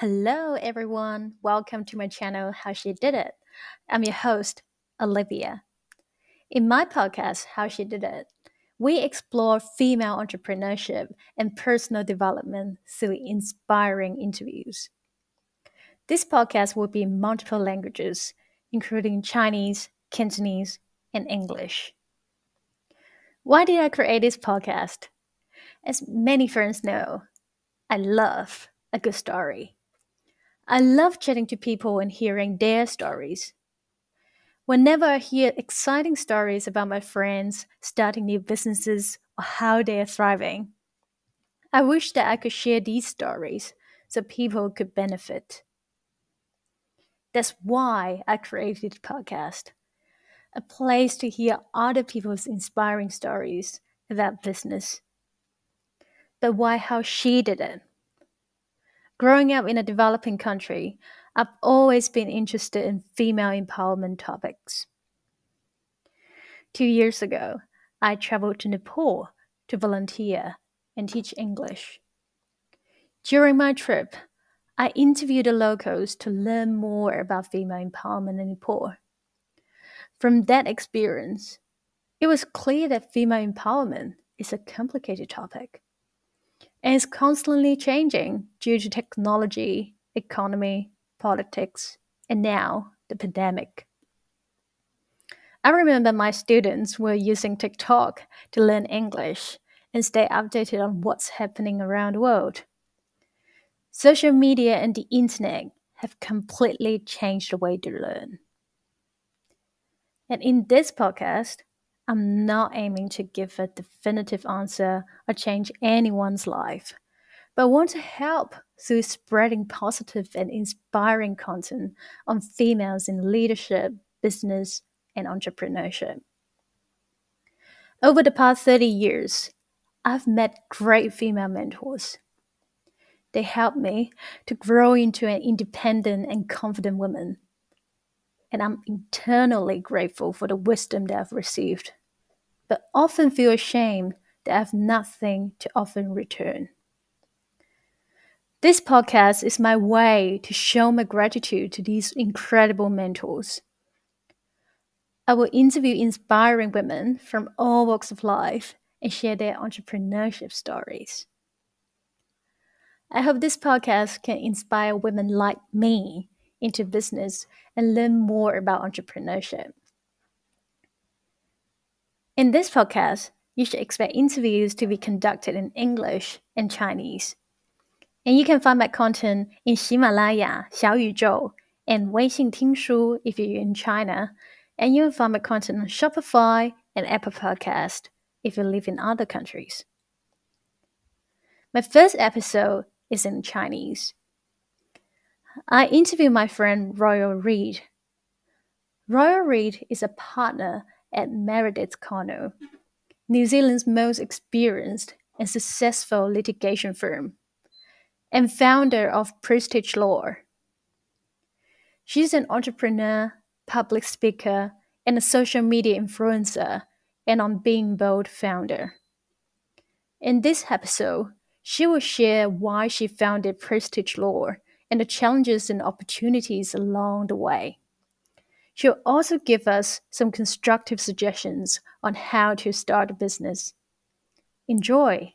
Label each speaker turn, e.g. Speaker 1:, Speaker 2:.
Speaker 1: Hello, everyone. Welcome to my channel, How She Did It. I'm your host, Olivia. In my podcast, How She Did It, we explore female entrepreneurship and personal development through inspiring interviews. This podcast will be in multiple languages, including Chinese, Cantonese, and English. Why did I create this podcast? As many friends know, I love a good story. I love chatting to people and hearing their stories. Whenever I hear exciting stories about my friends starting new businesses or how they are thriving, I wish that I could share these stories so people could benefit. That's why I created the podcast a place to hear other people's inspiring stories about business. But why how she did it? Growing up in a developing country, I've always been interested in female empowerment topics. Two years ago, I traveled to Nepal to volunteer and teach English. During my trip, I interviewed the locals to learn more about female empowerment in Nepal. From that experience, it was clear that female empowerment is a complicated topic and is constantly changing due to technology, economy, politics, and now the pandemic. I remember my students were using TikTok to learn English and stay updated on what's happening around the world. Social media and the internet have completely changed the way to learn. And in this podcast, I'm not aiming to give a definitive answer or change anyone's life, but want to help through spreading positive and inspiring content on females in leadership, business, and entrepreneurship. Over the past 30 years, I've met great female mentors. They helped me to grow into an independent and confident woman and I'm eternally grateful for the wisdom that I've received, but often feel ashamed that I have nothing to offer in return. This podcast is my way to show my gratitude to these incredible mentors. I will interview inspiring women from all walks of life and share their entrepreneurship stories. I hope this podcast can inspire women like me into business and learn more about entrepreneurship. In this podcast, you should expect interviews to be conducted in English and Chinese. And you can find my content in Himalaya, Xiaoyuzhou, and Weixin Tingshu if you're in China. And you'll find my content on Spotify and Apple Podcast if you live in other countries. My first episode is in Chinese. I interviewed my friend Royal Reed. Royal Reed is a partner at Meredith Connell, New Zealand's most experienced and successful litigation firm, and founder of Prestige Law. She's an entrepreneur, public speaker, and a social media influencer, and on Being Bold founder. In this episode, she will share why she founded Prestige Law and the challenges and opportunities along the way. She'll also give us some constructive suggestions on how to start a business. Enjoy!